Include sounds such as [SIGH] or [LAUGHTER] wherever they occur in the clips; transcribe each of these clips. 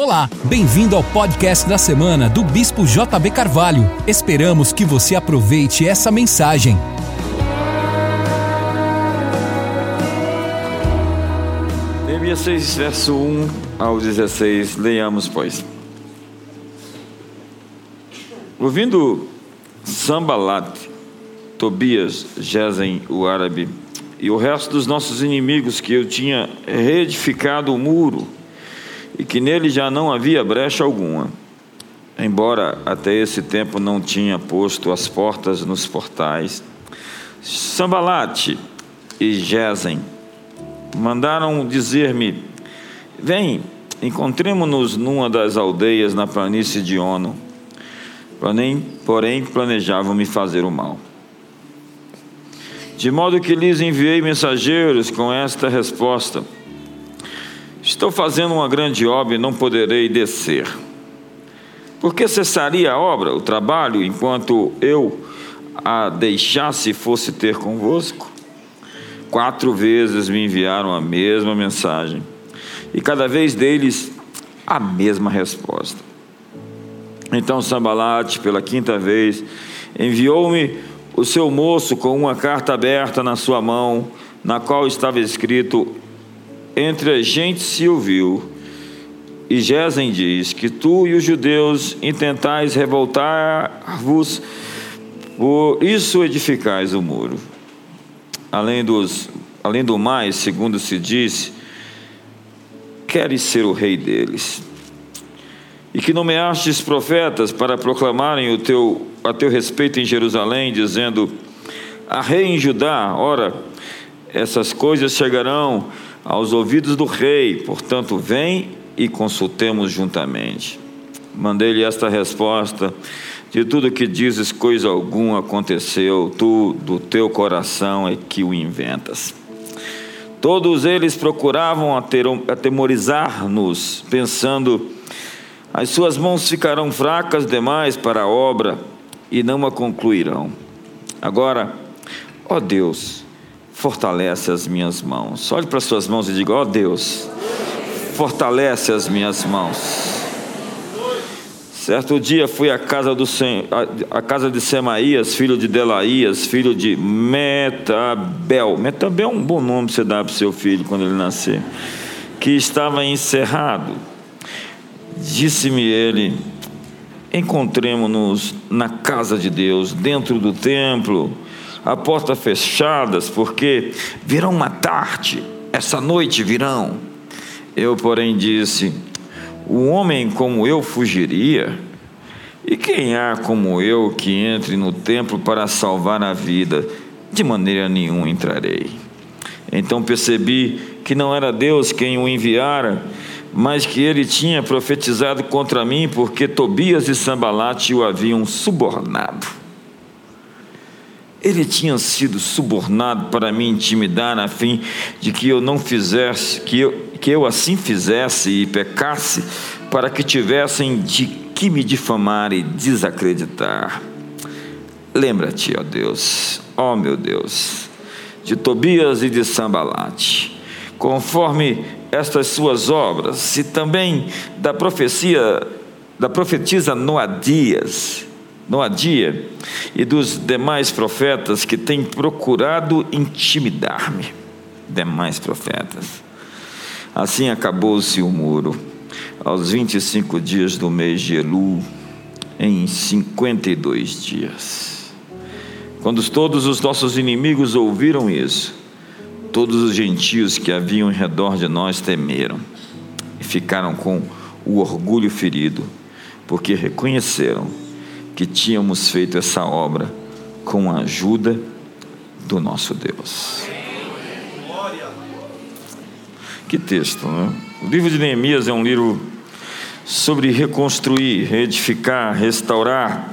Olá, bem-vindo ao podcast da semana do Bispo JB Carvalho. Esperamos que você aproveite essa mensagem. Neemias 6, verso 1 ao 16, leiamos, pois. Ouvindo Sambalat, Tobias, Gesem, o árabe, e o resto dos nossos inimigos que eu tinha reedificado o muro, e que nele já não havia brecha alguma, embora até esse tempo não tinha posto as portas nos portais. Sambalate e Gesem mandaram dizer-me: Vem, encontremos-nos numa das aldeias na planície de Ono. Porém, porém planejavam me fazer o mal. De modo que lhes enviei mensageiros com esta resposta: Estou fazendo uma grande obra e não poderei descer. Por que cessaria a obra, o trabalho, enquanto eu a deixasse e fosse ter convosco? Quatro vezes me enviaram a mesma mensagem, e cada vez deles a mesma resposta. Então Sambalate, pela quinta vez, enviou-me o seu moço com uma carta aberta na sua mão, na qual estava escrito: entre a gente se ouviu. E Gesem diz que tu e os judeus intentais revoltar-vos, por isso edificais o muro. Além, dos, além do mais, segundo se diz, queres ser o rei deles. E que nomeastes profetas para proclamarem o teu, a teu respeito em Jerusalém, dizendo: a rei em Judá, ora, essas coisas chegarão aos ouvidos do rei, portanto, vem e consultemos juntamente. Mandei-lhe esta resposta: De tudo que dizes, coisa alguma aconteceu, tu do teu coração é que o inventas. Todos eles procuravam atemorizar-nos, pensando: as suas mãos ficarão fracas demais para a obra e não a concluirão. Agora, ó Deus, fortalece as minhas mãos. Olhe para as suas mãos e diga: Ó oh Deus, fortalece as minhas mãos. Certo dia fui à casa, do, à casa de Semaías, filho de Delaías, filho de Metabel. Metabel é um bom nome você dá para o seu filho quando ele nascer. Que estava encerrado. Disse-me ele: Encontremos-nos na casa de Deus, dentro do templo a porta fechadas, porque virão matar-te, essa noite virão. Eu, porém, disse: O homem como eu fugiria? E quem há como eu que entre no templo para salvar a vida? De maneira nenhuma entrarei. Então percebi que não era Deus quem o enviara, mas que ele tinha profetizado contra mim, porque Tobias e Sambalate o haviam subornado. Ele tinha sido subornado para me intimidar, a fim de que eu não fizesse, que eu, que eu assim fizesse e pecasse, para que tivessem de que me difamar e desacreditar. Lembra-te, ó Deus, ó meu Deus, de Tobias e de Sambalate, conforme estas suas obras, e também da profecia, da profetisa Noadias, Noadia e dos demais profetas que têm procurado intimidar-me. Demais profetas. Assim acabou-se o muro, aos 25 dias do mês de Elu, em 52 dias. Quando todos os nossos inimigos ouviram isso, todos os gentios que haviam em redor de nós temeram e ficaram com o orgulho ferido, porque reconheceram que tínhamos feito essa obra com a ajuda do nosso Deus. Que texto, né? O livro de Neemias é um livro sobre reconstruir, reedificar, restaurar,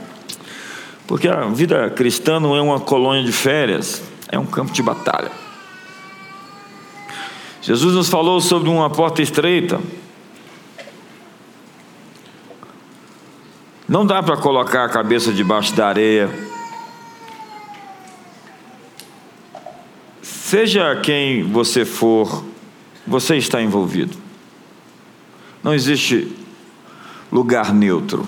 porque a vida cristã não é uma colônia de férias, é um campo de batalha. Jesus nos falou sobre uma porta estreita, Não dá para colocar a cabeça debaixo da areia. Seja quem você for, você está envolvido. Não existe lugar neutro.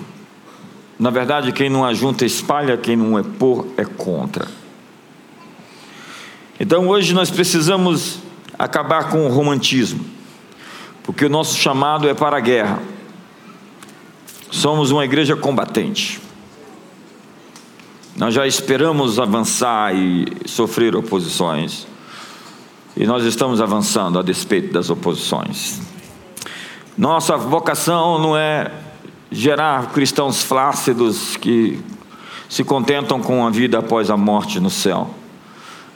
Na verdade, quem não ajunta espalha, quem não é por é contra. Então hoje nós precisamos acabar com o romantismo, porque o nosso chamado é para a guerra. Somos uma igreja combatente. Nós já esperamos avançar e sofrer oposições, e nós estamos avançando a despeito das oposições. Nossa vocação não é gerar cristãos flácidos que se contentam com a vida após a morte no céu,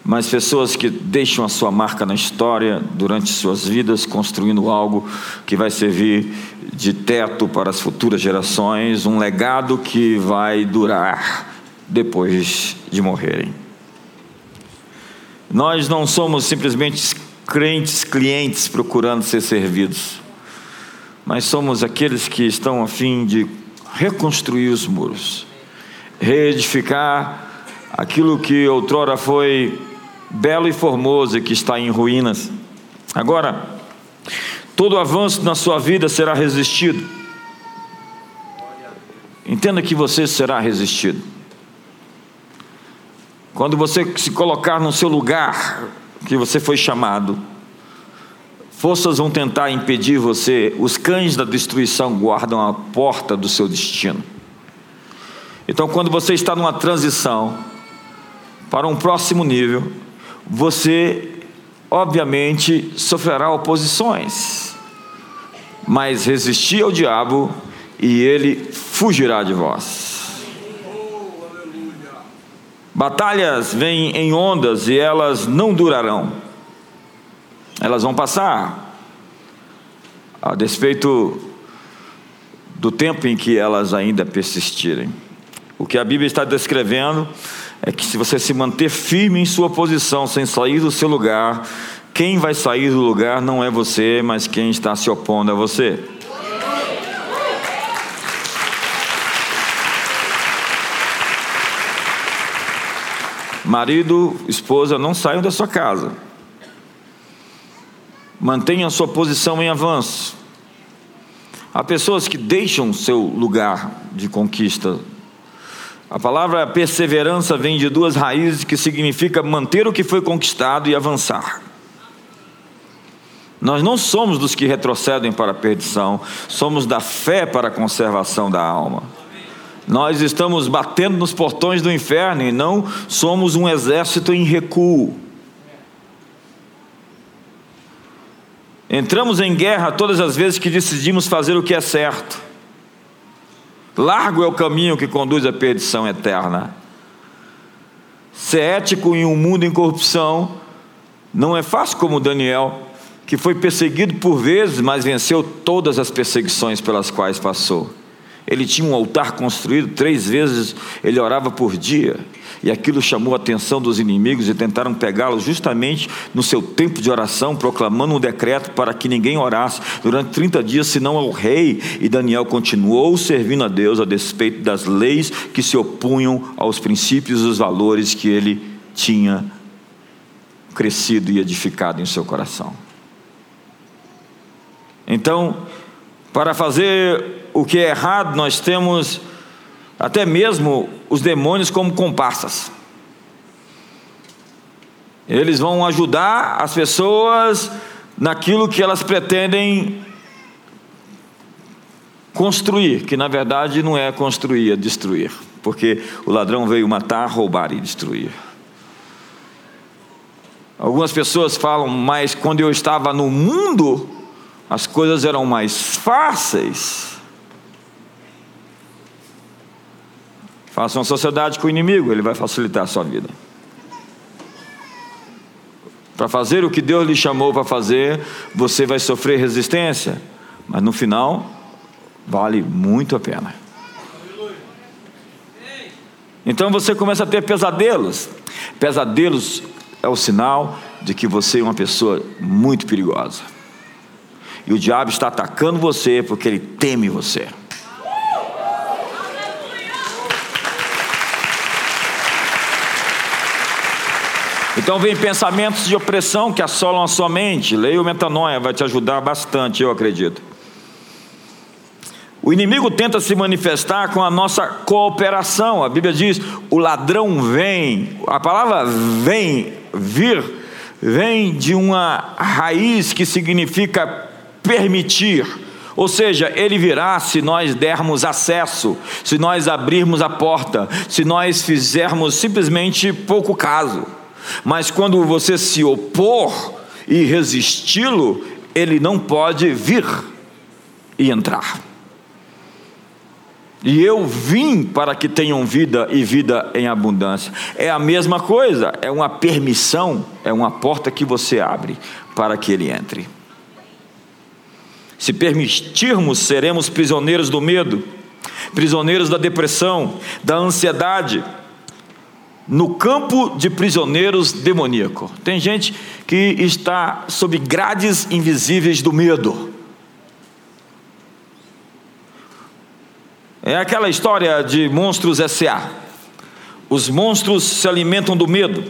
mas pessoas que deixam a sua marca na história durante suas vidas, construindo algo que vai servir de teto para as futuras gerações, um legado que vai durar depois de morrerem. Nós não somos simplesmente crentes clientes procurando ser servidos mas somos aqueles que estão a fim de reconstruir os muros, reedificar aquilo que outrora foi belo e formoso que está em ruínas. Agora, todo avanço na sua vida será resistido. Entenda que você será resistido. Quando você se colocar no seu lugar que você foi chamado, Forças vão tentar impedir você, os cães da destruição guardam a porta do seu destino. Então, quando você está numa transição para um próximo nível, você, obviamente, sofrerá oposições, mas resistir ao diabo e ele fugirá de vós. Batalhas vêm em ondas e elas não durarão. Elas vão passar, a despeito do tempo em que elas ainda persistirem. O que a Bíblia está descrevendo é que se você se manter firme em sua posição, sem sair do seu lugar, quem vai sair do lugar não é você, mas quem está se opondo a você. Marido, esposa, não saiam da sua casa. Mantenha sua posição em avanço. Há pessoas que deixam seu lugar de conquista. A palavra perseverança vem de duas raízes que significa manter o que foi conquistado e avançar. Nós não somos dos que retrocedem para a perdição, somos da fé para a conservação da alma. Nós estamos batendo nos portões do inferno e não somos um exército em recuo. Entramos em guerra todas as vezes que decidimos fazer o que é certo. Largo é o caminho que conduz à perdição eterna. Ser ético em um mundo em corrupção não é fácil como Daniel, que foi perseguido por vezes, mas venceu todas as perseguições pelas quais passou. Ele tinha um altar construído, três vezes ele orava por dia. E aquilo chamou a atenção dos inimigos e tentaram pegá-lo justamente no seu tempo de oração, proclamando um decreto para que ninguém orasse durante 30 dias, senão ao rei. E Daniel continuou servindo a Deus a despeito das leis que se opunham aos princípios e os valores que ele tinha crescido e edificado em seu coração. Então, para fazer o que é errado, nós temos até mesmo os demônios como comparsas. Eles vão ajudar as pessoas naquilo que elas pretendem construir, que na verdade não é construir, é destruir, porque o ladrão veio matar, roubar e destruir. Algumas pessoas falam, mas quando eu estava no mundo, as coisas eram mais fáceis. Faça uma sociedade com o inimigo, ele vai facilitar a sua vida. Para fazer o que Deus lhe chamou para fazer, você vai sofrer resistência, mas no final, vale muito a pena. Então você começa a ter pesadelos. Pesadelos é o sinal de que você é uma pessoa muito perigosa. E o diabo está atacando você porque ele teme você. Então vem pensamentos de opressão que assolam a sua mente. Leia o metanoia, vai te ajudar bastante, eu acredito. O inimigo tenta se manifestar com a nossa cooperação. A Bíblia diz: o ladrão vem. A palavra vem, vir, vem de uma raiz que significa permitir. Ou seja, ele virá se nós dermos acesso, se nós abrirmos a porta, se nós fizermos simplesmente pouco caso. Mas quando você se opor e resisti-lo, ele não pode vir e entrar. E eu vim para que tenham vida e vida em abundância. É a mesma coisa, é uma permissão, é uma porta que você abre para que ele entre. Se permitirmos, seremos prisioneiros do medo, prisioneiros da depressão, da ansiedade, no campo de prisioneiros demoníaco. Tem gente que está sob grades invisíveis do medo. É aquela história de monstros S.A. Os monstros se alimentam do medo,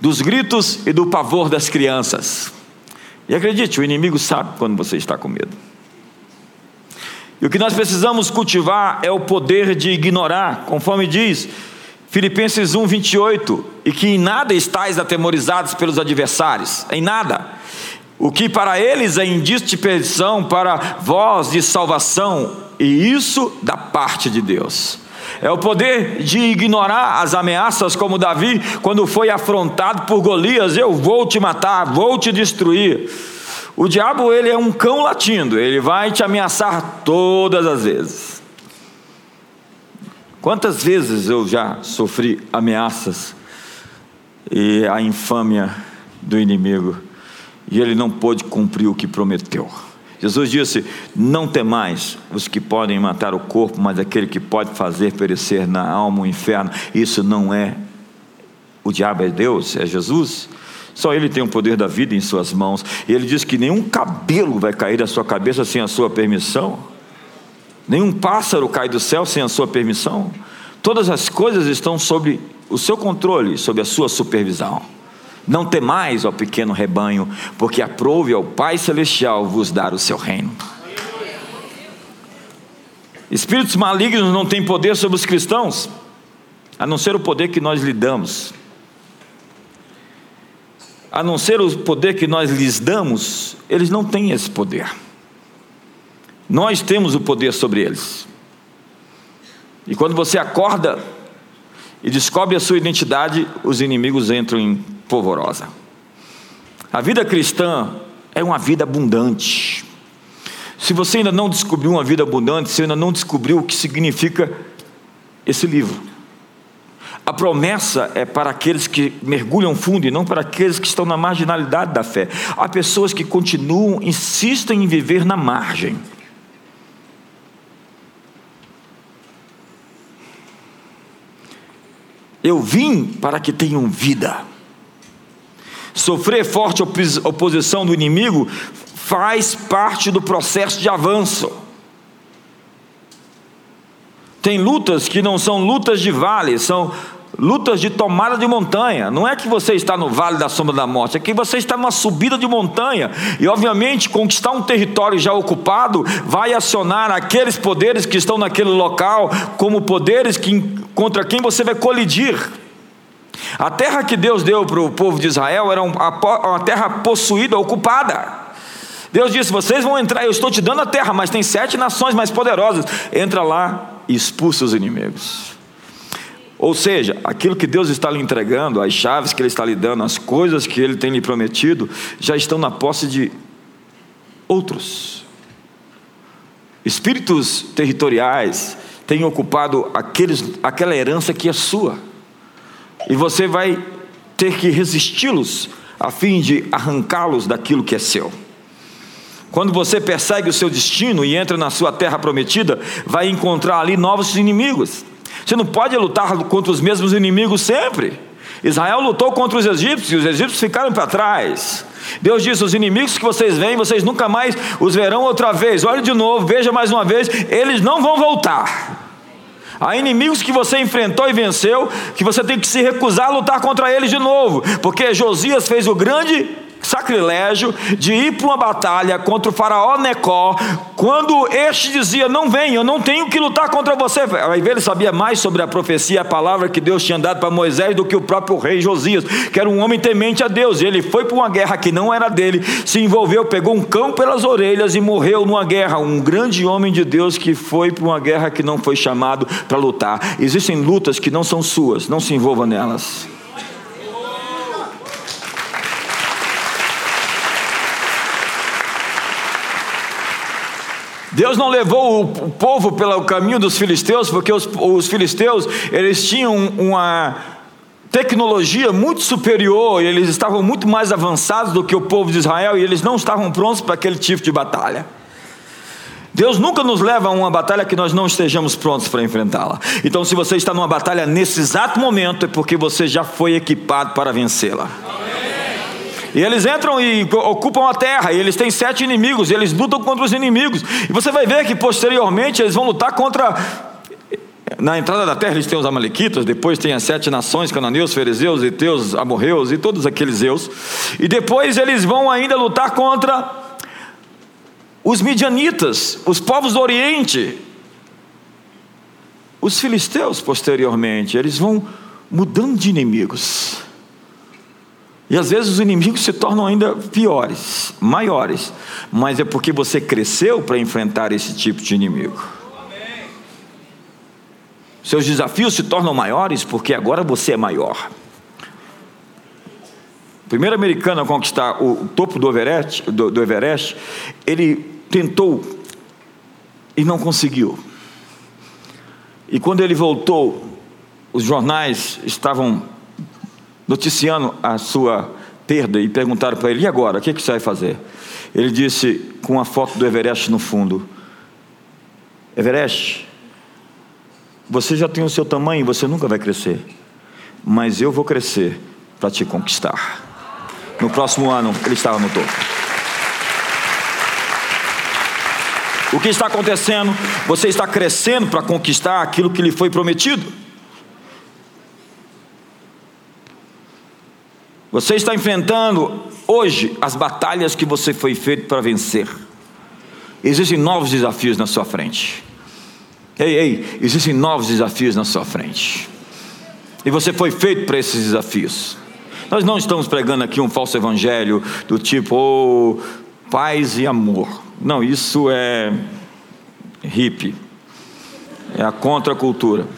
dos gritos e do pavor das crianças. E acredite, o inimigo sabe quando você está com medo. E o que nós precisamos cultivar é o poder de ignorar, conforme diz Filipenses 1, 28, e que em nada estáis atemorizados pelos adversários, em nada. O que para eles é indício perdição, para vós de salvação, e isso da parte de Deus. É o poder de ignorar as ameaças, como Davi, quando foi afrontado por Golias: eu vou te matar, vou te destruir. O diabo, ele é um cão latindo, ele vai te ameaçar todas as vezes. Quantas vezes eu já sofri ameaças e a infâmia do inimigo, e ele não pôde cumprir o que prometeu. Jesus disse: Não temais os que podem matar o corpo, mas aquele que pode fazer perecer na alma o inferno. Isso não é o diabo, é Deus, é Jesus. Só Ele tem o poder da vida em Suas mãos. E Ele diz que nenhum cabelo vai cair da sua cabeça sem a Sua permissão, nenhum pássaro cai do céu sem a Sua permissão. Todas as coisas estão sob o seu controle, sob a Sua supervisão. Não temais, ó pequeno rebanho, porque aprove ao Pai Celestial vos dar o seu reino. Espíritos malignos não têm poder sobre os cristãos, a não ser o poder que nós lhe damos. A não ser o poder que nós lhes damos, eles não têm esse poder. Nós temos o poder sobre eles. E quando você acorda e descobre a sua identidade, os inimigos entram em polvorosa. A vida cristã é uma vida abundante. Se você ainda não descobriu uma vida abundante, se ainda não descobriu o que significa esse livro. A promessa é para aqueles que mergulham fundo e não para aqueles que estão na marginalidade da fé. Há pessoas que continuam, insistem em viver na margem. Eu vim para que tenham vida. Sofrer forte oposição do inimigo faz parte do processo de avanço. Tem lutas que não são lutas de vale, são lutas de tomada de montanha. Não é que você está no vale da sombra da morte, é que você está numa subida de montanha. E, obviamente, conquistar um território já ocupado vai acionar aqueles poderes que estão naquele local, como poderes que, contra quem você vai colidir. A terra que Deus deu para o povo de Israel era uma terra possuída, ocupada. Deus disse: Vocês vão entrar, eu estou te dando a terra, mas tem sete nações mais poderosas. Entra lá e expulsa os inimigos. Ou seja, aquilo que Deus está lhe entregando, as chaves que Ele está lhe dando, as coisas que Ele tem lhe prometido, já estão na posse de outros. Espíritos territoriais têm ocupado aqueles, aquela herança que é sua. E você vai ter que resisti-los a fim de arrancá-los daquilo que é seu. Quando você persegue o seu destino e entra na sua terra prometida, vai encontrar ali novos inimigos. Você não pode lutar contra os mesmos inimigos sempre. Israel lutou contra os egípcios e os egípcios ficaram para trás. Deus disse: os inimigos que vocês veem, vocês nunca mais os verão outra vez. Olhe de novo, veja mais uma vez, eles não vão voltar. Há inimigos que você enfrentou e venceu, que você tem que se recusar a lutar contra eles de novo, porque Josias fez o grande sacrilégio de ir para uma batalha contra o faraó Necó, quando este dizia: Não vem, eu não tenho que lutar contra você. Aí ele sabia mais sobre a profecia, a palavra que Deus tinha dado para Moisés do que o próprio rei Josias, que era um homem temente a Deus. E ele foi para uma guerra que não era dele, se envolveu, pegou um cão pelas orelhas e morreu numa guerra. Um grande homem de Deus que foi para uma guerra que não foi chamado para lutar. Existem lutas que não são suas, não se envolva nelas. Deus não levou o povo pelo caminho dos filisteus, porque os, os filisteus eles tinham uma tecnologia muito superior, eles estavam muito mais avançados do que o povo de Israel e eles não estavam prontos para aquele tipo de batalha. Deus nunca nos leva a uma batalha que nós não estejamos prontos para enfrentá-la. Então, se você está numa batalha nesse exato momento, é porque você já foi equipado para vencê-la. E eles entram e ocupam a terra, e eles têm sete inimigos, e eles lutam contra os inimigos. E você vai ver que posteriormente eles vão lutar contra. Na entrada da terra eles têm os Amalequitas, depois tem as sete nações, cananeus, ferezeus, eteus, amorreus e todos aqueles eus. E depois eles vão ainda lutar contra os midianitas, os povos do Oriente, os filisteus posteriormente, eles vão mudando de inimigos. E às vezes os inimigos se tornam ainda piores, maiores, mas é porque você cresceu para enfrentar esse tipo de inimigo. Seus desafios se tornam maiores porque agora você é maior. O primeiro americano a conquistar o topo do Everest, do, do Everest, ele tentou e não conseguiu. E quando ele voltou, os jornais estavam noticiando a sua perda e perguntaram para ele: e agora? O que, que você vai fazer? Ele disse, com a foto do Everest no fundo: Everest, você já tem o seu tamanho você nunca vai crescer, mas eu vou crescer para te conquistar. No próximo ano, ele estava no topo. O que está acontecendo? Você está crescendo para conquistar aquilo que lhe foi prometido. Você está enfrentando hoje as batalhas que você foi feito para vencer. Existem novos desafios na sua frente. Ei, ei, existem novos desafios na sua frente. E você foi feito para esses desafios. Nós não estamos pregando aqui um falso evangelho do tipo, oh, paz e amor. Não, isso é hippie. É a contracultura.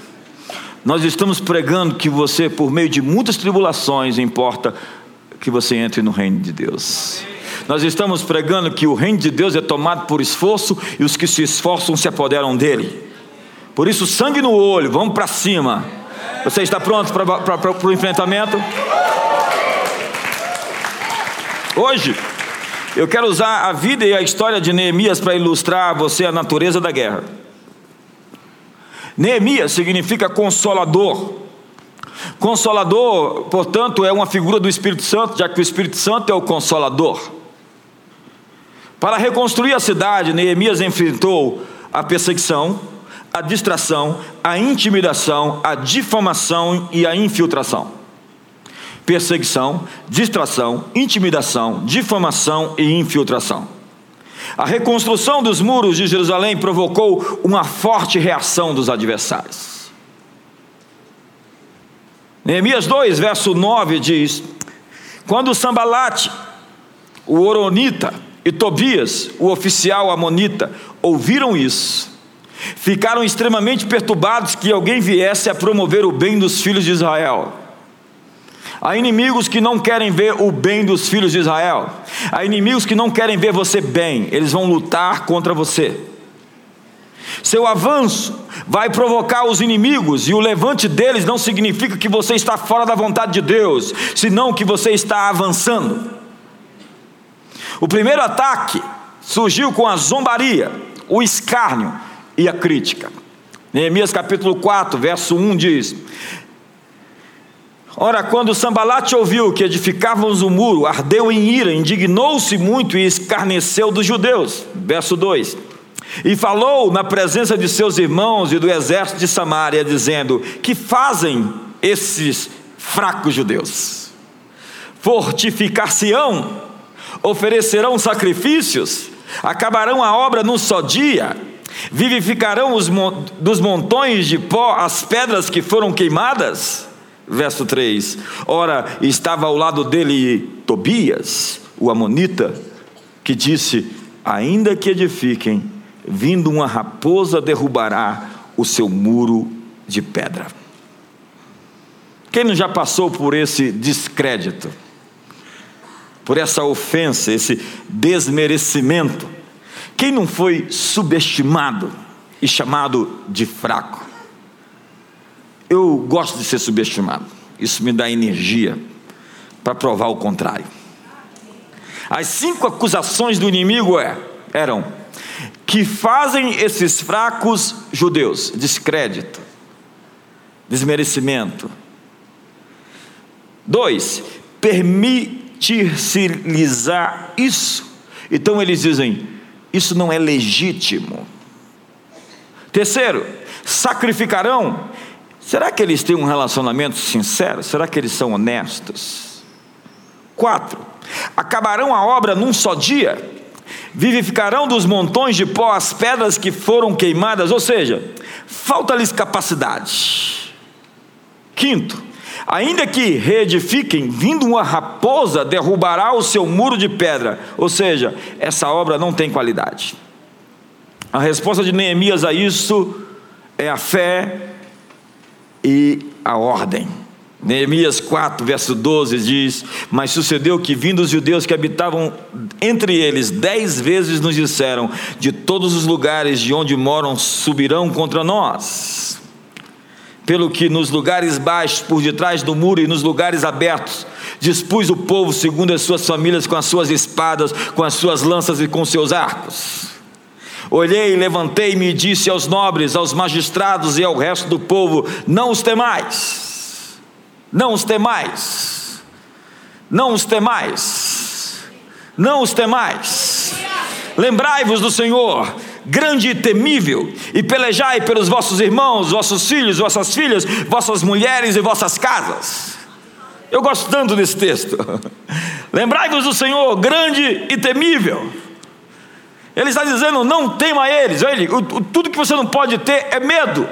Nós estamos pregando que você, por meio de muitas tribulações, importa que você entre no reino de Deus. Nós estamos pregando que o reino de Deus é tomado por esforço e os que se esforçam se apoderam dele. Por isso, sangue no olho, vamos para cima. Você está pronto para o enfrentamento? Hoje, eu quero usar a vida e a história de Neemias para ilustrar a você a natureza da guerra. Neemias significa consolador. Consolador, portanto, é uma figura do Espírito Santo, já que o Espírito Santo é o consolador. Para reconstruir a cidade, Neemias enfrentou a perseguição, a distração, a intimidação, a difamação e a infiltração. Perseguição, distração, intimidação, difamação e infiltração. A reconstrução dos muros de Jerusalém provocou uma forte reação dos adversários. Neemias 2, verso 9 diz: Quando Sambalate, o Oronita, e Tobias, o oficial amonita, ouviram isso, ficaram extremamente perturbados que alguém viesse a promover o bem dos filhos de Israel. Há inimigos que não querem ver o bem dos filhos de Israel. Há inimigos que não querem ver você bem. Eles vão lutar contra você. Seu avanço vai provocar os inimigos, e o levante deles não significa que você está fora da vontade de Deus, senão que você está avançando. O primeiro ataque surgiu com a zombaria, o escárnio e a crítica. Neemias capítulo 4, verso 1 diz: Ora, quando Sambalate ouviu que edificávamos o muro, ardeu em ira, indignou-se muito e escarneceu dos judeus. Verso 2. E falou na presença de seus irmãos e do exército de Samaria, dizendo: Que fazem esses fracos judeus? Fortificar-se-ão oferecerão sacrifícios, acabarão a obra num só dia, vivificarão os, dos montões de pó as pedras que foram queimadas. Verso 3: Ora, estava ao lado dele Tobias, o Amonita, que disse: Ainda que edifiquem, vindo uma raposa derrubará o seu muro de pedra. Quem não já passou por esse descrédito? Por essa ofensa, esse desmerecimento? Quem não foi subestimado e chamado de fraco? Eu gosto de ser subestimado, isso me dá energia para provar o contrário. As cinco acusações do inimigo é, eram que fazem esses fracos judeus descrédito, desmerecimento. Dois, permitir-se-lhes isso. Então eles dizem: isso não é legítimo. Terceiro, sacrificarão. Será que eles têm um relacionamento sincero? Será que eles são honestos? Quatro, acabarão a obra num só dia vivificarão dos montões de pó as pedras que foram queimadas, ou seja, falta-lhes capacidade. Quinto, ainda que reedifiquem, vindo uma raposa, derrubará o seu muro de pedra, ou seja, essa obra não tem qualidade. A resposta de Neemias a isso é a fé e a ordem. Neemias 4, verso 12 diz: Mas sucedeu que, vindo os judeus que habitavam entre eles, dez vezes nos disseram: De todos os lugares de onde moram subirão contra nós. Pelo que nos lugares baixos, por detrás do muro e nos lugares abertos, dispus o povo segundo as suas famílias, com as suas espadas, com as suas lanças e com seus arcos. Olhei, levantei-me e disse aos nobres, aos magistrados e ao resto do povo: Não os temais não os temais. Não os temais. Não os temais. Lembrai-vos do Senhor, grande e temível, e pelejai pelos vossos irmãos, vossos filhos, vossas filhas, vossas mulheres e vossas casas. Eu gosto tanto desse texto. [LAUGHS] Lembrai-vos do Senhor, grande e temível. Ele está dizendo: não tema eles. Ele, tudo que você não pode ter é medo.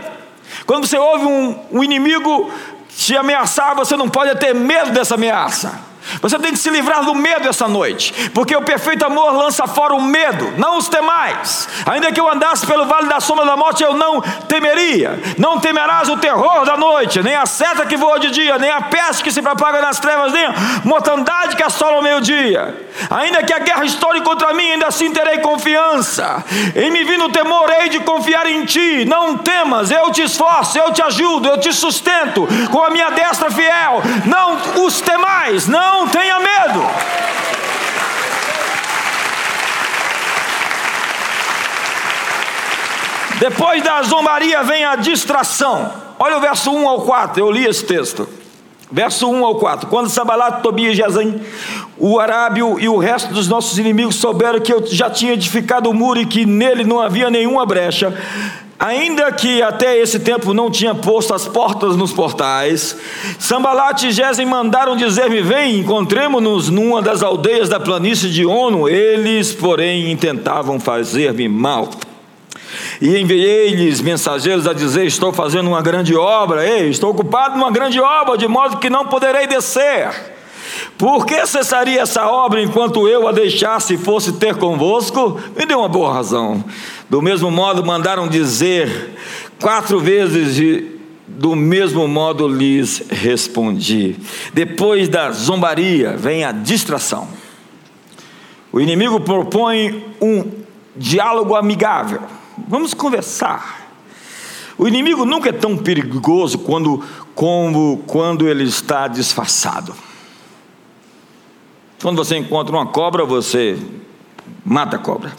Quando você ouve um, um inimigo te ameaçar, você não pode ter medo dessa ameaça. Você tem que se livrar do medo essa noite, porque o perfeito amor lança fora o medo, não os temais. Ainda que eu andasse pelo vale da sombra da morte, eu não temeria. Não temerás o terror da noite, nem a seta que voa de dia, nem a peste que se propaga nas trevas, nem a mortandade que assola o meio-dia. Ainda que a guerra estoure contra mim, ainda assim terei confiança. Em me vindo o temor, hei de confiar em ti. Não temas, eu te esforço, eu te ajudo, eu te sustento com a minha destra fiel. Não os temais, não não tenha medo. Depois da zombaria vem a distração. Olha o verso 1 ao 4, eu li esse texto. Verso 1 ao 4: Quando Sabalat, Tobias, Jazim, o Arábio e o resto dos nossos inimigos souberam que eu já tinha edificado o muro e que nele não havia nenhuma brecha, Ainda que até esse tempo não tinha posto as portas nos portais, Sambalat e Gesem mandaram dizer-me: Vem, encontremos-nos numa das aldeias da planície de Ono. Eles, porém, intentavam fazer-me mal. E enviei-lhes mensageiros a dizer: Estou fazendo uma grande obra, ei, estou ocupado numa grande obra, de modo que não poderei descer. Por que cessaria essa obra enquanto eu a deixasse e fosse ter convosco? Me deu uma boa razão. Do mesmo modo, mandaram dizer quatro vezes, e do mesmo modo lhes respondi. Depois da zombaria vem a distração. O inimigo propõe um diálogo amigável. Vamos conversar. O inimigo nunca é tão perigoso quando, como quando ele está disfarçado. Quando você encontra uma cobra, você mata a cobra.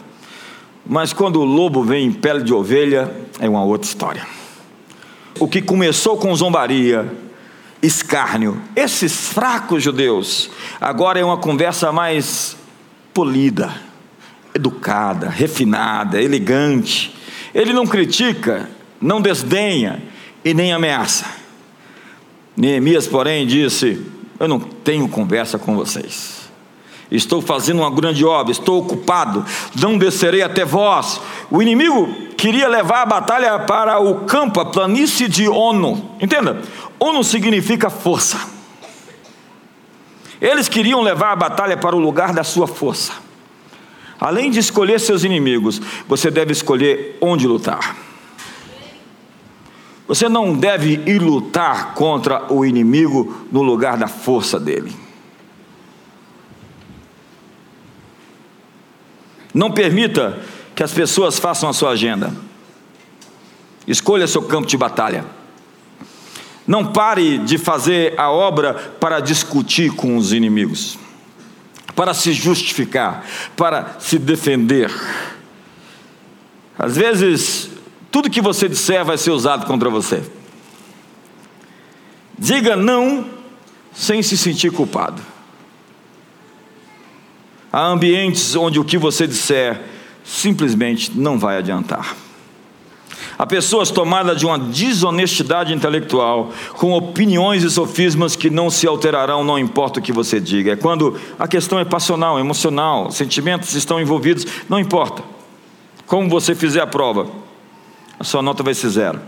Mas quando o lobo vem em pele de ovelha, é uma outra história. O que começou com zombaria, escárnio, esses fracos judeus, agora é uma conversa mais polida, educada, refinada, elegante. Ele não critica, não desdenha e nem ameaça. Neemias, porém, disse: Eu não tenho conversa com vocês. Estou fazendo uma grande obra, estou ocupado, não descerei até vós. O inimigo queria levar a batalha para o campo, a planície de Ono. Entenda? Ono significa força. Eles queriam levar a batalha para o lugar da sua força. Além de escolher seus inimigos, você deve escolher onde lutar. Você não deve ir lutar contra o inimigo no lugar da força dele. Não permita que as pessoas façam a sua agenda. Escolha seu campo de batalha. Não pare de fazer a obra para discutir com os inimigos, para se justificar, para se defender. Às vezes, tudo que você disser vai ser usado contra você. Diga não sem se sentir culpado. Há ambientes onde o que você disser simplesmente não vai adiantar. Há pessoas tomadas de uma desonestidade intelectual, com opiniões e sofismas que não se alterarão, não importa o que você diga. É quando a questão é passional, emocional, sentimentos estão envolvidos, não importa. Como você fizer a prova, a sua nota vai ser zero.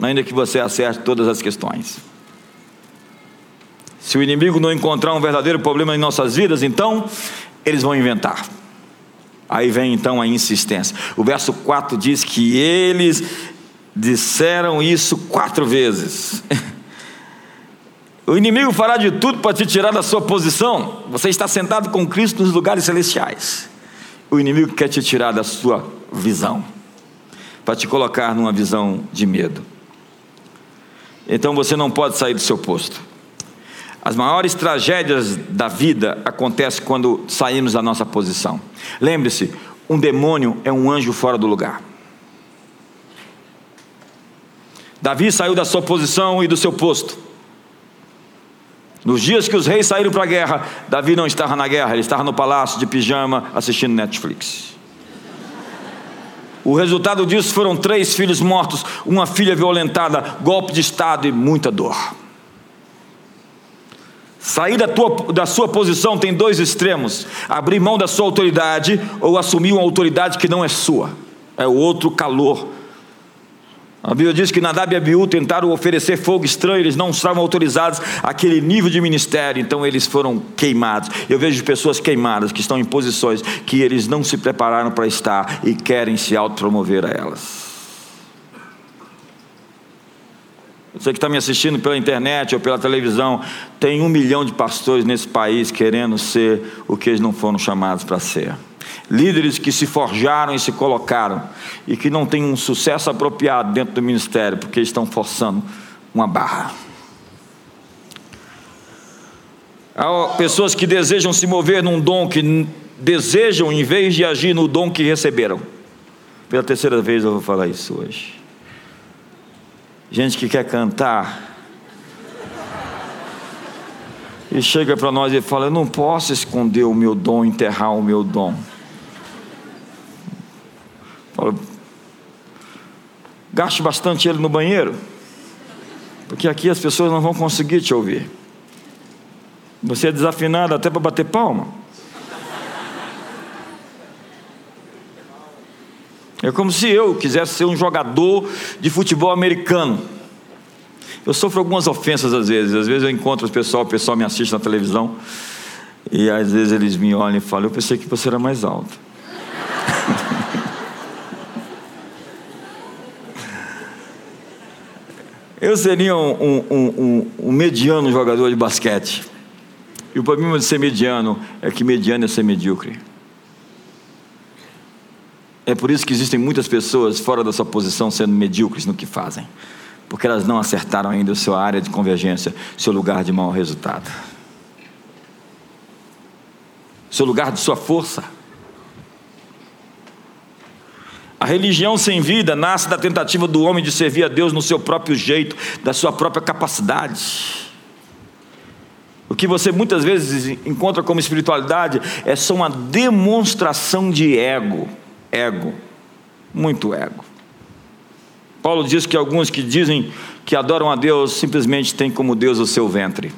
Ainda que você acerte todas as questões. Se o inimigo não encontrar um verdadeiro problema em nossas vidas, então eles vão inventar. Aí vem então a insistência. O verso 4 diz que eles disseram isso quatro vezes. [LAUGHS] O inimigo fará de tudo para te tirar da sua posição. Você está sentado com Cristo nos lugares celestiais. O inimigo quer te tirar da sua visão, para te colocar numa visão de medo. Então você não pode sair do seu posto. As maiores tragédias da vida acontecem quando saímos da nossa posição. Lembre-se, um demônio é um anjo fora do lugar. Davi saiu da sua posição e do seu posto. Nos dias que os reis saíram para a guerra, Davi não estava na guerra, ele estava no palácio de pijama assistindo Netflix. O resultado disso foram três filhos mortos, uma filha violentada, golpe de Estado e muita dor. Sair da, tua, da sua posição tem dois extremos: abrir mão da sua autoridade ou assumir uma autoridade que não é sua. É o outro calor. A Bíblia diz que Nadab e Abiú tentaram oferecer fogo estranho, eles não estavam autorizados àquele nível de ministério, então eles foram queimados. Eu vejo pessoas queimadas que estão em posições que eles não se prepararam para estar e querem se autopromover a elas. Você que está me assistindo pela internet ou pela televisão, tem um milhão de pastores nesse país querendo ser o que eles não foram chamados para ser. Líderes que se forjaram e se colocaram e que não têm um sucesso apropriado dentro do ministério porque estão forçando uma barra. Há pessoas que desejam se mover num dom que desejam em vez de agir no dom que receberam. Pela terceira vez eu vou falar isso hoje gente que quer cantar. E chega para nós e fala: Eu não posso esconder o meu dom, enterrar o meu dom. Fala, gaste bastante ele no banheiro, porque aqui as pessoas não vão conseguir te ouvir. Você é desafinado até para bater palma. É como se eu quisesse ser um jogador de futebol americano. Eu sofro algumas ofensas às vezes. Às vezes eu encontro o pessoal, o pessoal me assiste na televisão. E às vezes eles me olham e falam: Eu pensei que você era mais alto. [LAUGHS] eu seria um, um, um, um, mediano jogador de basquete. E o problema de ser mediano é que mediano é ser medíocre. É por isso que existem muitas pessoas fora da sua posição sendo medíocres no que fazem, porque elas não acertaram ainda a sua área de convergência, seu lugar de mau resultado, seu lugar de sua força. A religião sem vida nasce da tentativa do homem de servir a Deus no seu próprio jeito, da sua própria capacidade. O que você muitas vezes encontra como espiritualidade é só uma demonstração de ego ego, muito ego. Paulo diz que alguns que dizem que adoram a Deus simplesmente têm como Deus o seu ventre.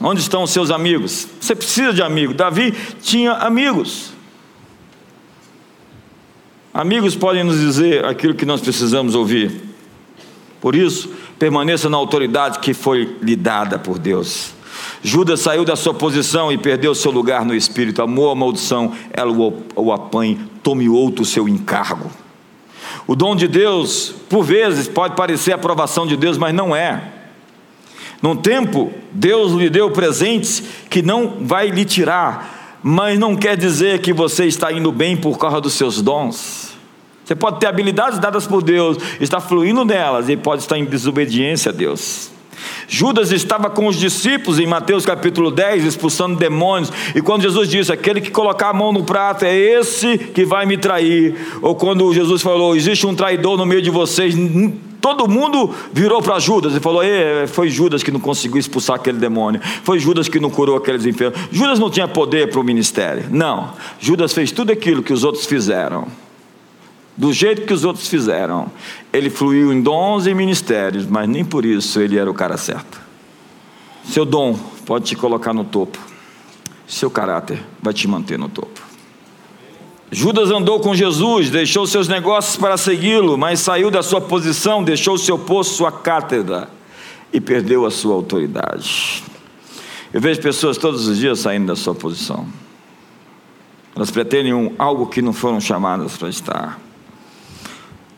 Onde estão os seus amigos? Você precisa de amigos. Davi tinha amigos. Amigos podem nos dizer aquilo que nós precisamos ouvir. Por isso, permaneça na autoridade que foi lhe dada por Deus. Judas saiu da sua posição e perdeu seu lugar no espírito. Amou a maldição, ela o apanhe, tome outro seu encargo. O dom de Deus, por vezes, pode parecer aprovação de Deus, mas não é. Num tempo, Deus lhe deu presentes que não vai lhe tirar, mas não quer dizer que você está indo bem por causa dos seus dons. Você pode ter habilidades dadas por Deus, está fluindo nelas e pode estar em desobediência a Deus. Judas estava com os discípulos em Mateus capítulo 10, expulsando demônios, e quando Jesus disse: Aquele que colocar a mão no prato é esse que vai me trair, ou quando Jesus falou: Existe um traidor no meio de vocês, todo mundo virou para Judas e falou: Foi Judas que não conseguiu expulsar aquele demônio, foi Judas que não curou aqueles enfermos. Judas não tinha poder para o ministério, não, Judas fez tudo aquilo que os outros fizeram do jeito que os outros fizeram. Ele fluiu em dons e ministérios, mas nem por isso ele era o cara certo. Seu dom pode te colocar no topo, seu caráter vai te manter no topo. Judas andou com Jesus, deixou seus negócios para segui-lo, mas saiu da sua posição, deixou seu posto, sua cátedra e perdeu a sua autoridade. Eu vejo pessoas todos os dias saindo da sua posição. Elas pretendem um, algo que não foram chamadas para estar.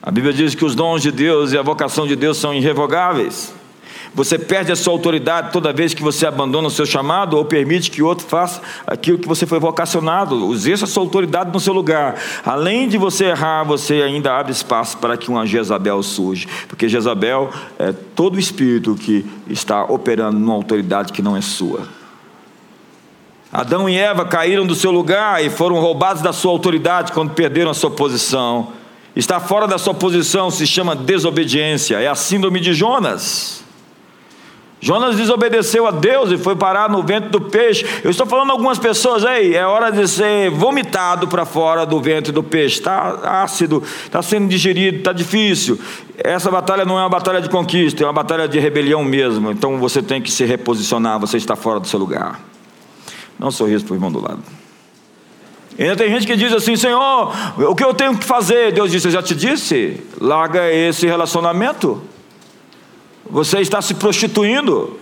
A Bíblia diz que os dons de Deus e a vocação de Deus são irrevogáveis. Você perde a sua autoridade toda vez que você abandona o seu chamado ou permite que outro faça aquilo que você foi vocacionado. Exerça a sua autoridade no seu lugar. Além de você errar, você ainda abre espaço para que uma Jezabel surja. Porque Jezabel é todo espírito que está operando numa autoridade que não é sua. Adão e Eva caíram do seu lugar e foram roubados da sua autoridade quando perderam a sua posição. Estar fora da sua posição se chama desobediência, é a síndrome de Jonas. Jonas desobedeceu a Deus e foi parar no ventre do peixe. Eu estou falando a algumas pessoas aí, é hora de ser vomitado para fora do ventre do peixe. Está ácido, está sendo digerido, está difícil. Essa batalha não é uma batalha de conquista, é uma batalha de rebelião mesmo. Então você tem que se reposicionar, você está fora do seu lugar. Não sorriso para o irmão do lado. Ainda tem gente que diz assim: Senhor, o que eu tenho que fazer? Deus disse: Eu já te disse, larga esse relacionamento. Você está se prostituindo.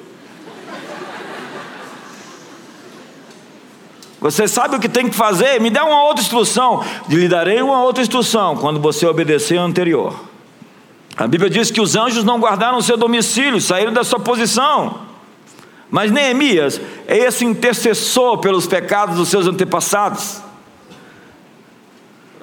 Você sabe o que tem que fazer? Me dá uma outra instrução. Lhe darei uma outra instrução quando você obedecer a anterior. A Bíblia diz que os anjos não guardaram seu domicílio, saíram da sua posição. Mas Neemias é esse intercessor pelos pecados dos seus antepassados.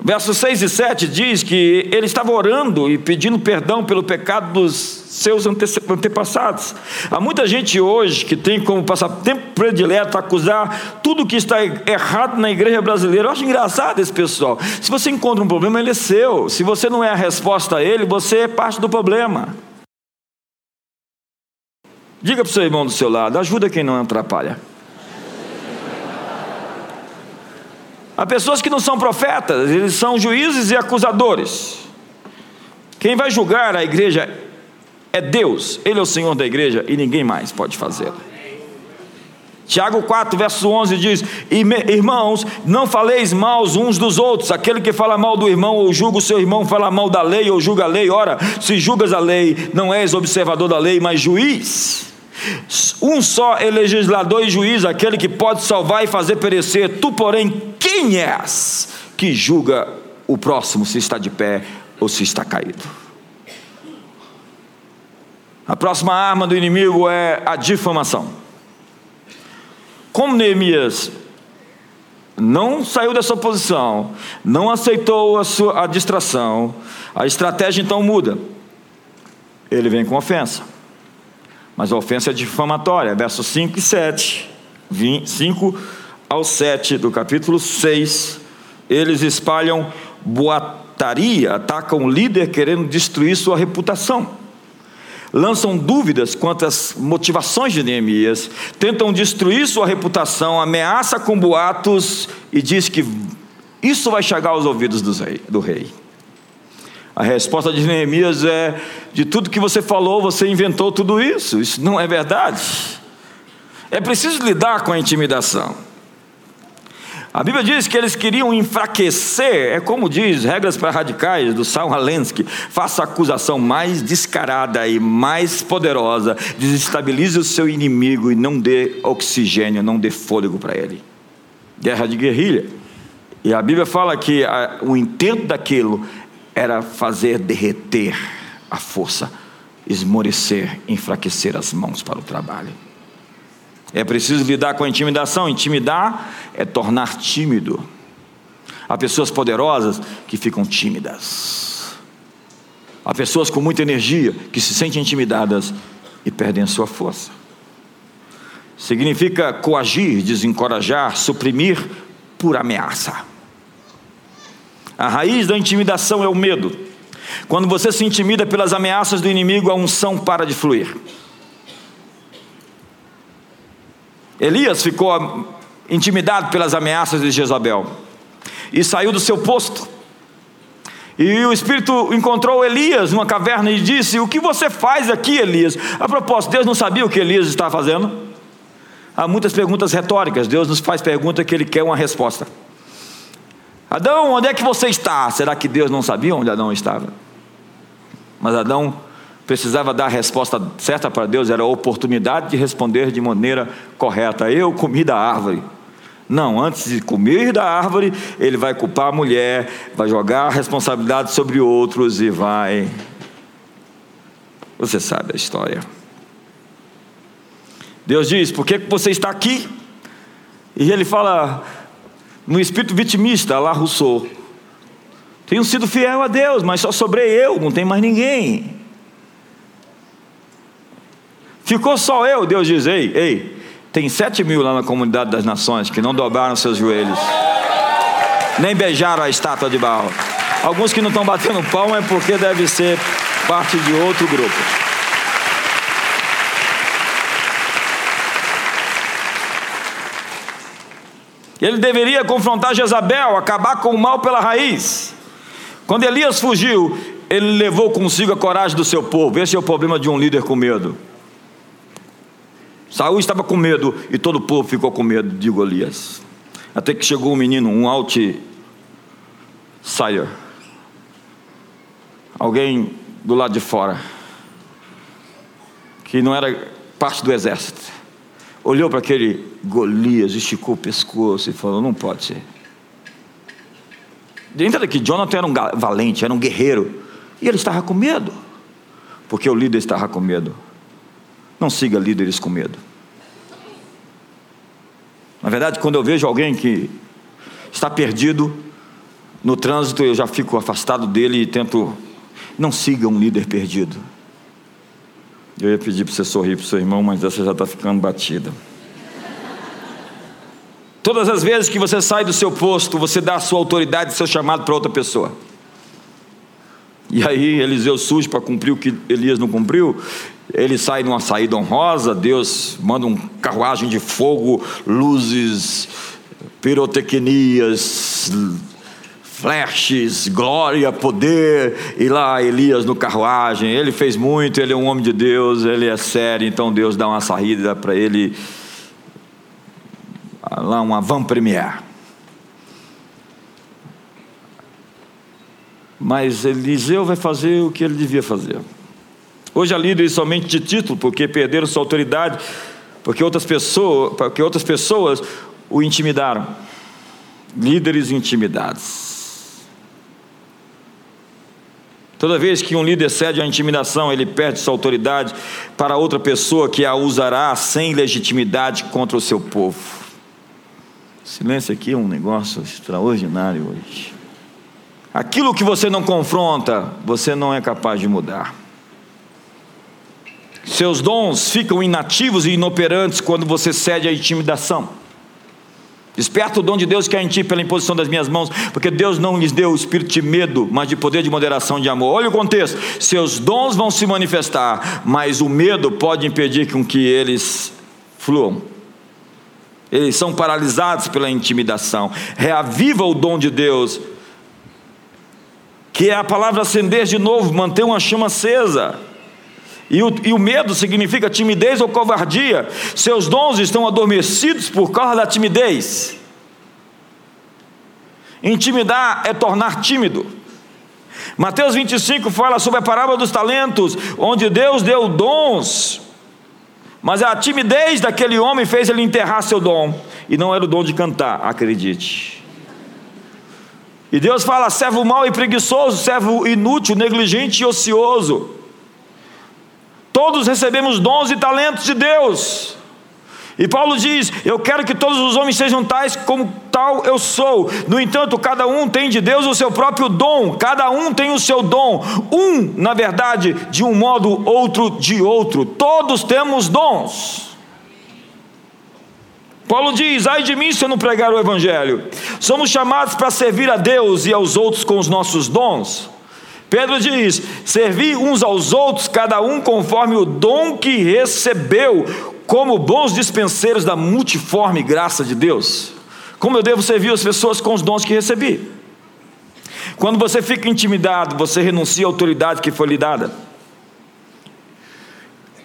Versos 6 e 7 diz que ele estava orando e pedindo perdão pelo pecado dos seus antepassados. Há muita gente hoje que tem como passatempo predileto acusar tudo que está errado na igreja brasileira. Eu acho engraçado esse pessoal. Se você encontra um problema, ele é seu. Se você não é a resposta a ele, você é parte do problema. Diga para o seu irmão do seu lado, ajuda quem não atrapalha. Há pessoas que não são profetas, eles são juízes e acusadores. Quem vai julgar a igreja é Deus, Ele é o Senhor da igreja e ninguém mais pode fazê-lo. Tiago 4, verso 11 diz: Irmãos, não faleis mal uns dos outros. Aquele que fala mal do irmão ou julga o seu irmão, fala mal da lei ou julga a lei. Ora, se julgas a lei, não és observador da lei, mas juiz. Um só é legislador e juiz, aquele que pode salvar e fazer perecer. Tu, porém, quem és que julga o próximo se está de pé ou se está caído? A próxima arma do inimigo é a difamação. Como Neemias não saiu dessa posição, não aceitou a, sua, a distração, a estratégia então muda. Ele vem com ofensa. Mas a ofensa é difamatória, versos 5 e 7. 5 ao 7 do capítulo 6. Eles espalham boataria, atacam o líder querendo destruir sua reputação. Lançam dúvidas quanto às motivações de Neemias, tentam destruir sua reputação, ameaça com boatos e diz que isso vai chegar aos ouvidos do rei. A resposta de Neemias é: de tudo que você falou, você inventou tudo isso. Isso não é verdade. É preciso lidar com a intimidação. A Bíblia diz que eles queriam enfraquecer, é como diz, regras para radicais do Sal Halensky, faça a acusação mais descarada e mais poderosa, desestabilize o seu inimigo e não dê oxigênio, não dê fôlego para ele. Guerra de guerrilha. E a Bíblia fala que a, o intento daquilo era fazer derreter a força, esmorecer, enfraquecer as mãos para o trabalho. É preciso lidar com a intimidação. Intimidar é tornar tímido. Há pessoas poderosas que ficam tímidas. Há pessoas com muita energia que se sentem intimidadas e perdem a sua força. Significa coagir, desencorajar, suprimir por ameaça. A raiz da intimidação é o medo. Quando você se intimida pelas ameaças do inimigo, a unção para de fluir. Elias ficou intimidado pelas ameaças de Jezabel e saiu do seu posto. E o Espírito encontrou Elias numa caverna e disse: O que você faz aqui, Elias? A propósito, Deus não sabia o que Elias estava fazendo? Há muitas perguntas retóricas. Deus nos faz pergunta que Ele quer uma resposta. Adão, onde é que você está? Será que Deus não sabia onde Adão estava? Mas Adão precisava dar a resposta certa para Deus, era a oportunidade de responder de maneira correta. Eu comi da árvore. Não, antes de comer da árvore, ele vai culpar a mulher, vai jogar a responsabilidade sobre outros e vai. Você sabe a história. Deus diz: Por que você está aqui? E ele fala, no espírito vitimista, lá Rousseau: Tenho sido fiel a Deus, mas só sobrei eu, não tem mais ninguém. Ficou só eu, Deus diz: Ei, ei, tem sete mil lá na comunidade das nações que não dobraram seus joelhos, nem beijaram a estátua de Baal. Alguns que não estão batendo pão é porque deve ser parte de outro grupo. Ele deveria confrontar Jezabel, acabar com o mal pela raiz. Quando Elias fugiu, ele levou consigo a coragem do seu povo. Esse é o problema de um líder com medo. Saúl estava com medo e todo o povo ficou com medo de Golias. Até que chegou um menino, um outsider. Alguém do lado de fora, que não era parte do exército. Olhou para aquele Golias, esticou o pescoço e falou: Não pode ser. Dentro daqui, Jonathan era um valente, era um guerreiro. E ele estava com medo, porque o líder estava com medo. Não siga líderes com medo. Na verdade, quando eu vejo alguém que está perdido no trânsito, eu já fico afastado dele e tento. Não siga um líder perdido. Eu ia pedir para você sorrir para o seu irmão, mas essa já está ficando batida. Todas as vezes que você sai do seu posto, você dá a sua autoridade, seu chamado para outra pessoa. E aí Eliseu surge para cumprir o que Elias não cumpriu, ele sai numa saída honrosa, Deus manda um carruagem de fogo, luzes, pirotecnias, flashes, glória, poder, e lá Elias no carruagem, ele fez muito, ele é um homem de Deus, ele é sério, então Deus dá uma saída para ele, lá uma van premier. Mas Eliseu vai fazer o que ele devia fazer. Hoje há líderes somente de título, porque perderam sua autoridade, porque outras pessoas, porque outras pessoas o intimidaram. Líderes intimidados. Toda vez que um líder cede à intimidação, ele perde sua autoridade para outra pessoa que a usará sem legitimidade contra o seu povo. Silêncio aqui é um negócio extraordinário hoje. Aquilo que você não confronta, você não é capaz de mudar. Seus dons ficam inativos e inoperantes quando você cede à intimidação. Desperta o dom de Deus que há em ti pela imposição das minhas mãos, porque Deus não lhes deu o espírito de medo, mas de poder, de moderação, de amor. Olha o contexto: seus dons vão se manifestar, mas o medo pode impedir com que eles fluam. Eles são paralisados pela intimidação. Reaviva o dom de Deus, que é a palavra acender de novo, manter uma chama acesa. E o, e o, medo significa timidez ou covardia. Seus dons estão adormecidos por causa da timidez. Intimidar é tornar tímido. Mateus 25 fala sobre a parábola dos talentos, onde Deus deu dons, mas a timidez daquele homem fez ele enterrar seu dom, e não era o dom de cantar, acredite. E Deus fala: servo mau e preguiçoso, servo inútil, negligente e ocioso. Todos recebemos dons e talentos de Deus. E Paulo diz: Eu quero que todos os homens sejam tais como tal eu sou. No entanto, cada um tem de Deus o seu próprio dom, cada um tem o seu dom. Um, na verdade, de um modo, outro de outro. Todos temos dons. Paulo diz: Ai de mim se eu não pregar o Evangelho. Somos chamados para servir a Deus e aos outros com os nossos dons. Pedro diz: servir uns aos outros, cada um conforme o dom que recebeu, como bons dispenseiros da multiforme graça de Deus. Como eu devo servir as pessoas com os dons que recebi? Quando você fica intimidado, você renuncia à autoridade que foi lhe dada.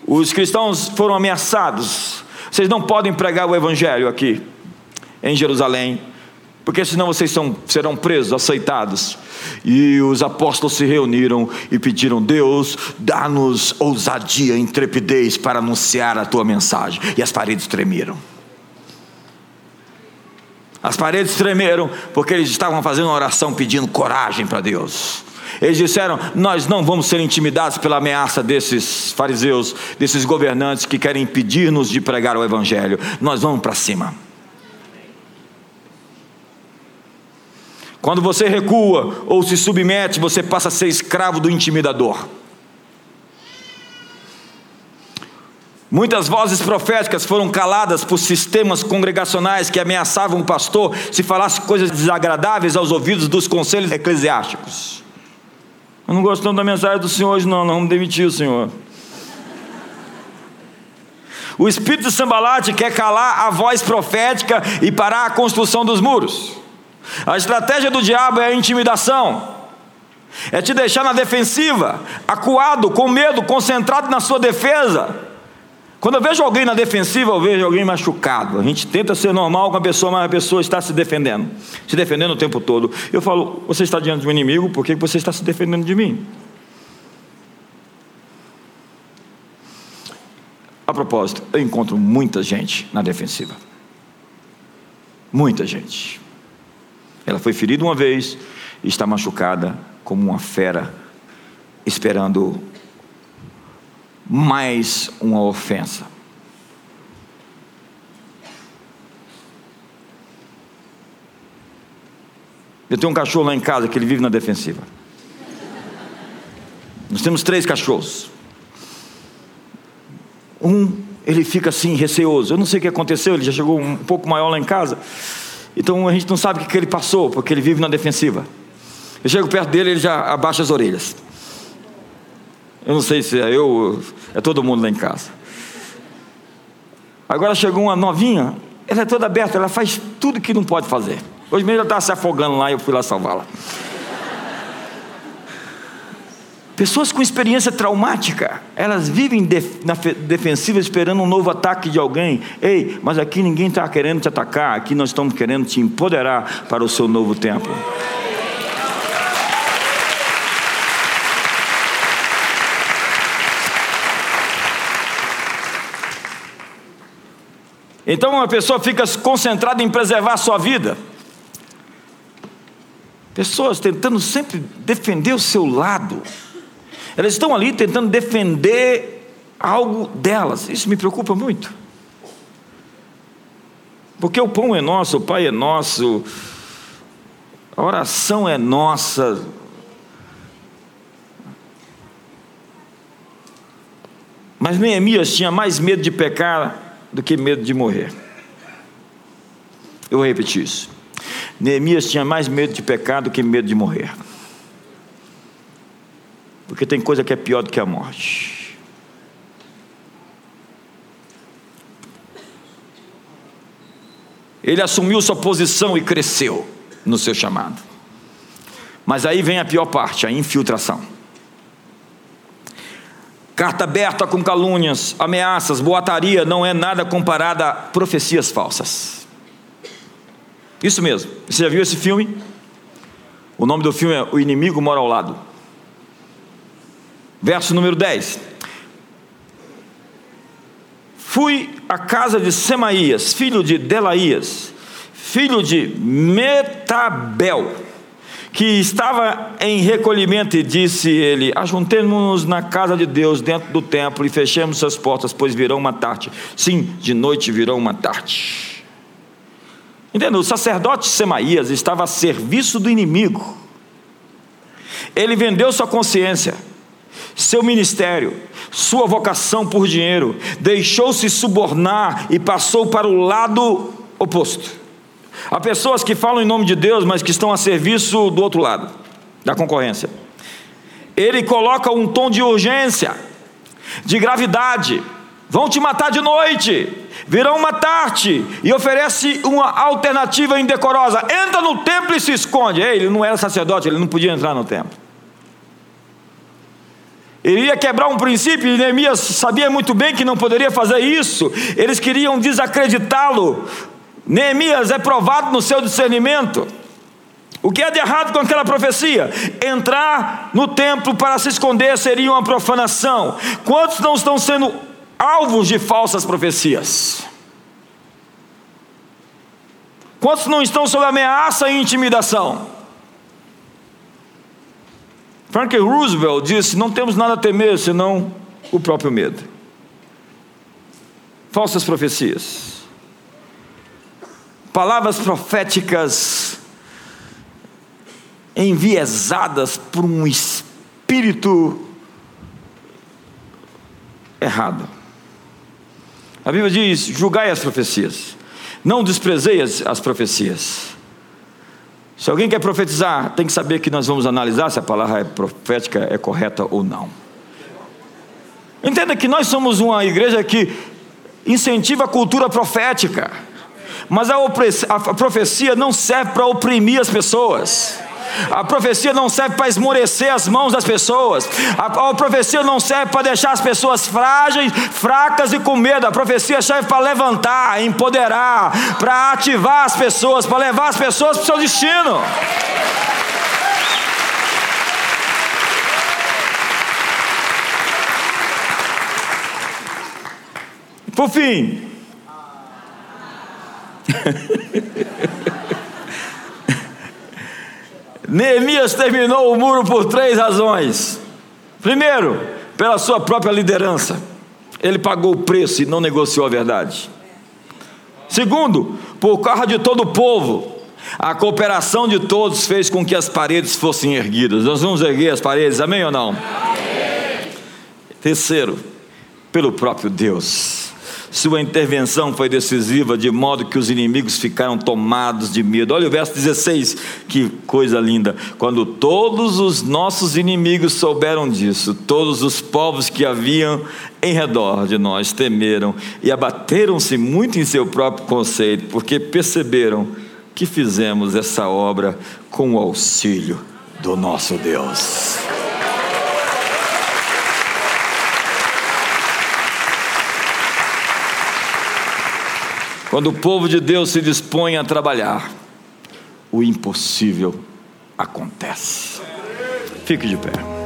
Os cristãos foram ameaçados. Vocês não podem pregar o evangelho aqui em Jerusalém porque senão vocês são, serão presos, aceitados. E os apóstolos se reuniram e pediram: Deus, dá-nos ousadia, intrepidez para anunciar a tua mensagem. E as paredes tremeram. As paredes tremeram porque eles estavam fazendo uma oração pedindo coragem para Deus. Eles disseram: Nós não vamos ser intimidados pela ameaça desses fariseus, desses governantes que querem impedir-nos de pregar o Evangelho. Nós vamos para cima. Quando você recua ou se submete, você passa a ser escravo do intimidador. Muitas vozes proféticas foram caladas por sistemas congregacionais que ameaçavam o pastor se falasse coisas desagradáveis aos ouvidos dos conselhos eclesiásticos. Eu não gostando da mensagem do Senhor hoje, não, não vamos demitir o Senhor. O espírito de Sambalate quer calar a voz profética e parar a construção dos muros. A estratégia do diabo é a intimidação, é te deixar na defensiva, acuado, com medo, concentrado na sua defesa. Quando eu vejo alguém na defensiva, eu vejo alguém machucado. A gente tenta ser normal com a pessoa, mas a pessoa está se defendendo, se defendendo o tempo todo. Eu falo, você está diante de um inimigo, por que você está se defendendo de mim? A propósito, eu encontro muita gente na defensiva. Muita gente. Ela foi ferida uma vez e está machucada como uma fera, esperando mais uma ofensa. Eu tenho um cachorro lá em casa que ele vive na defensiva. Nós temos três cachorros. Um, ele fica assim, receoso. Eu não sei o que aconteceu, ele já chegou um pouco maior lá em casa. Então a gente não sabe o que ele passou, porque ele vive na defensiva. Eu chego perto dele, ele já abaixa as orelhas. Eu não sei se é eu, é todo mundo lá em casa. Agora chegou uma novinha, ela é toda aberta, ela faz tudo que não pode fazer. Hoje mesmo ela estava se afogando lá e eu fui lá salvá-la. Pessoas com experiência traumática, elas vivem def na defensiva esperando um novo ataque de alguém. Ei, mas aqui ninguém está querendo te atacar, aqui nós estamos querendo te empoderar para o seu novo tempo. Então uma pessoa fica concentrada em preservar a sua vida. Pessoas tentando sempre defender o seu lado. Elas estão ali tentando defender algo delas. Isso me preocupa muito. Porque o pão é nosso, o Pai é nosso, a oração é nossa. Mas Neemias tinha mais medo de pecar do que medo de morrer. Eu vou repetir isso. Neemias tinha mais medo de pecar do que medo de morrer. Porque tem coisa que é pior do que a morte. Ele assumiu sua posição e cresceu no seu chamado. Mas aí vem a pior parte, a infiltração. Carta aberta com calúnias, ameaças, boataria não é nada comparada a profecias falsas. Isso mesmo. Você já viu esse filme? O nome do filme é O Inimigo Mora ao Lado. Verso número 10. Fui à casa de Semaías, filho de Delaías, filho de Metabel, que estava em recolhimento, e disse ele: Ajuntemos-nos na casa de Deus, dentro do templo, e fechemos as portas, pois virão uma tarde. Sim, de noite virão uma tarde. Entendeu? O sacerdote Semaías estava a serviço do inimigo. Ele vendeu sua consciência, seu ministério, sua vocação por dinheiro, deixou-se subornar e passou para o lado oposto. Há pessoas que falam em nome de Deus, mas que estão a serviço do outro lado, da concorrência. Ele coloca um tom de urgência, de gravidade. Vão te matar de noite, virão matar-te, e oferece uma alternativa indecorosa. Entra no templo e se esconde. Ei, ele não era sacerdote, ele não podia entrar no templo. Ele ia quebrar um princípio, e Neemias sabia muito bem que não poderia fazer isso. Eles queriam desacreditá-lo. Neemias é provado no seu discernimento. O que é de errado com aquela profecia? Entrar no templo para se esconder seria uma profanação. Quantos não estão sendo alvos de falsas profecias? Quantos não estão sob ameaça e intimidação? Franklin Roosevelt disse: Não temos nada a temer senão o próprio medo. Falsas profecias, palavras proféticas enviesadas por um espírito errado. A Bíblia diz: julgai as profecias, não desprezei as, as profecias. Se alguém quer profetizar, tem que saber que nós vamos analisar se a palavra é profética é correta ou não. Entenda que nós somos uma igreja que incentiva a cultura profética, mas a, a profecia não serve para oprimir as pessoas. A profecia não serve para esmorecer as mãos das pessoas. A, a profecia não serve para deixar as pessoas frágeis, fracas e com medo. A profecia serve para levantar, empoderar, para ativar as pessoas, para levar as pessoas para o seu destino. Por fim. [LAUGHS] Neemias terminou o muro por três razões. Primeiro, pela sua própria liderança. Ele pagou o preço e não negociou a verdade. Segundo, por causa de todo o povo. A cooperação de todos fez com que as paredes fossem erguidas. Nós vamos erguer as paredes, amém ou não? Amém. Terceiro, pelo próprio Deus. Sua intervenção foi decisiva, de modo que os inimigos ficaram tomados de medo. Olha o verso 16, que coisa linda. Quando todos os nossos inimigos souberam disso, todos os povos que haviam em redor de nós temeram e abateram-se muito em seu próprio conceito, porque perceberam que fizemos essa obra com o auxílio do nosso Deus. Quando o povo de Deus se dispõe a trabalhar, o impossível acontece. Fique de pé.